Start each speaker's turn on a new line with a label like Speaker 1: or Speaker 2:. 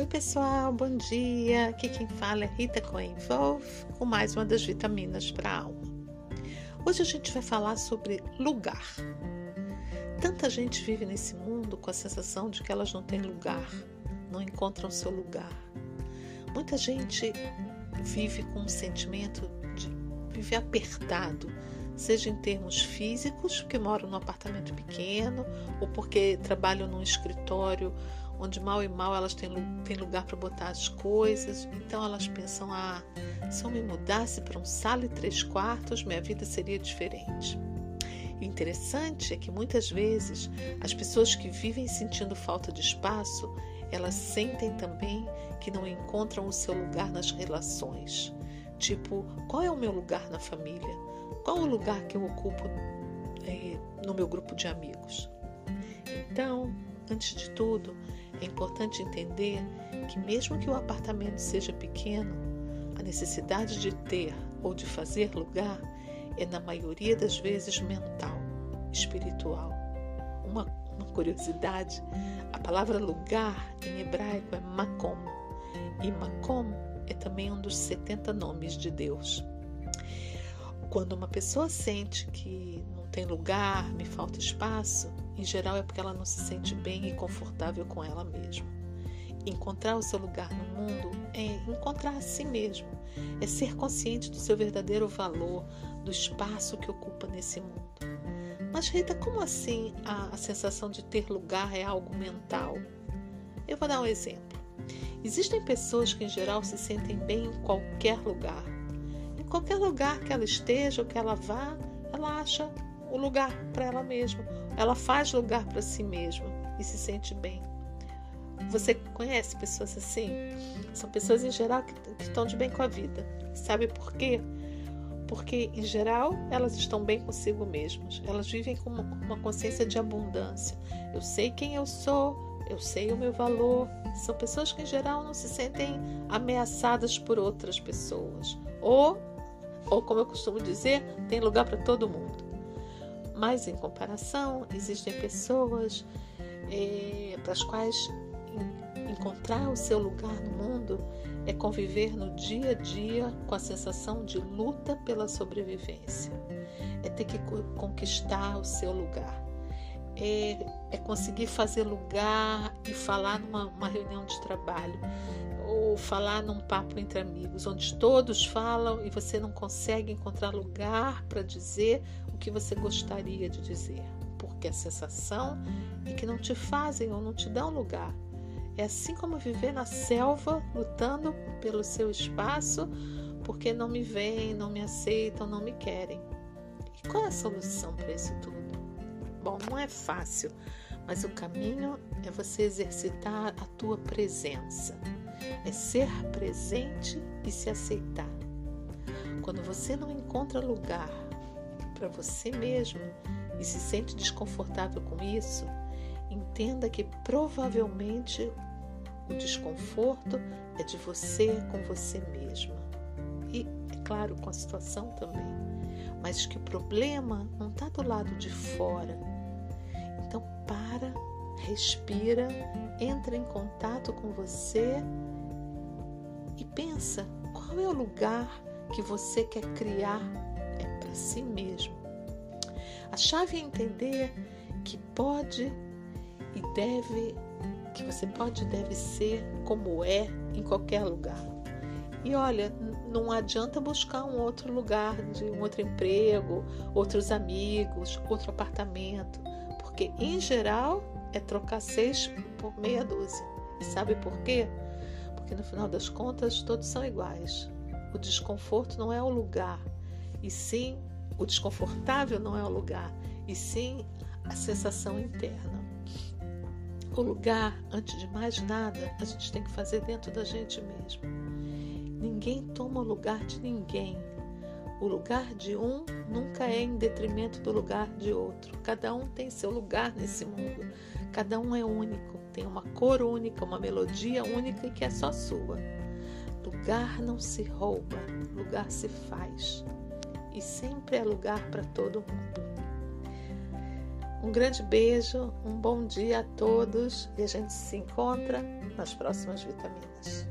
Speaker 1: Oi, pessoal, bom dia. Aqui quem fala é Rita Coen Wolf com mais uma das vitaminas para a alma. Hoje a gente vai falar sobre lugar. Tanta gente vive nesse mundo com a sensação de que elas não têm lugar, não encontram seu lugar. Muita gente vive com um sentimento de viver apertado, seja em termos físicos, porque moram num apartamento pequeno, ou porque trabalham num escritório onde mal e mal elas têm, têm lugar para botar as coisas. Então elas pensam: ah, se eu me mudasse para um sala e três quartos, minha vida seria diferente. O interessante é que muitas vezes as pessoas que vivem sentindo falta de espaço, elas sentem também que não encontram o seu lugar nas relações. Tipo, qual é o meu lugar na família? Qual o lugar que eu ocupo é, no meu grupo de amigos? Então, antes de tudo, é importante entender que, mesmo que o apartamento seja pequeno, a necessidade de ter ou de fazer lugar é, na maioria das vezes, mental, espiritual. Uma, uma curiosidade: a palavra lugar em hebraico é makom, e makom é também um dos 70 nomes de Deus. Quando uma pessoa sente que não tem lugar, me falta espaço, em geral é porque ela não se sente bem e confortável com ela mesma. Encontrar o seu lugar no mundo é encontrar a si mesmo, é ser consciente do seu verdadeiro valor, do espaço que ocupa nesse mundo. Mas, Rita, como assim a, a sensação de ter lugar é algo mental? Eu vou dar um exemplo. Existem pessoas que, em geral, se sentem bem em qualquer lugar. Qualquer lugar que ela esteja ou que ela vá, ela acha o lugar para ela mesma. Ela faz lugar para si mesma e se sente bem. Você conhece pessoas assim? São pessoas em geral que, que estão de bem com a vida. Sabe por quê? Porque, em geral, elas estão bem consigo mesmas. Elas vivem com uma, uma consciência de abundância. Eu sei quem eu sou, eu sei o meu valor. São pessoas que, em geral, não se sentem ameaçadas por outras pessoas. Ou, ou como eu costumo dizer, tem lugar para todo mundo. Mas, em comparação, existem pessoas é, para as quais encontrar o seu lugar no mundo é conviver no dia a dia com a sensação de luta pela sobrevivência. É ter que conquistar o seu lugar. É, é conseguir fazer lugar e falar numa reunião de trabalho ou falar num papo entre amigos, onde todos falam e você não consegue encontrar lugar para dizer o que você gostaria de dizer, porque a sensação é que não te fazem ou não te dão lugar. É assim como viver na selva, lutando pelo seu espaço, porque não me veem, não me aceitam, não me querem. E qual é a solução para isso tudo? Bom, não é fácil, mas o caminho é você exercitar a tua presença é ser presente e se aceitar. Quando você não encontra lugar para você mesmo e se sente desconfortável com isso, entenda que provavelmente o desconforto é de você com você mesma. Claro, com a situação também. Mas que o problema não está do lado de fora. Então, para, respira, entra em contato com você e pensa qual é o lugar que você quer criar é para si mesmo. A chave é entender que pode e deve, que você pode e deve ser como é em qualquer lugar. E olha, não adianta buscar um outro lugar, de um outro emprego, outros amigos, outro apartamento, porque em geral é trocar seis por meia dúzia. E sabe por quê? porque no final das contas todos são iguais. O desconforto não é o lugar, e sim o desconfortável não é o lugar, e sim a sensação interna. O lugar, antes de mais nada, a gente tem que fazer dentro da gente mesmo. Ninguém toma o lugar de ninguém. O lugar de um nunca é em detrimento do lugar de outro. Cada um tem seu lugar nesse mundo. Cada um é único tem uma cor única, uma melodia única e que é só sua. Lugar não se rouba, lugar se faz. E sempre é lugar para todo mundo. Um grande beijo, um bom dia a todos e a gente se encontra nas próximas vitaminas.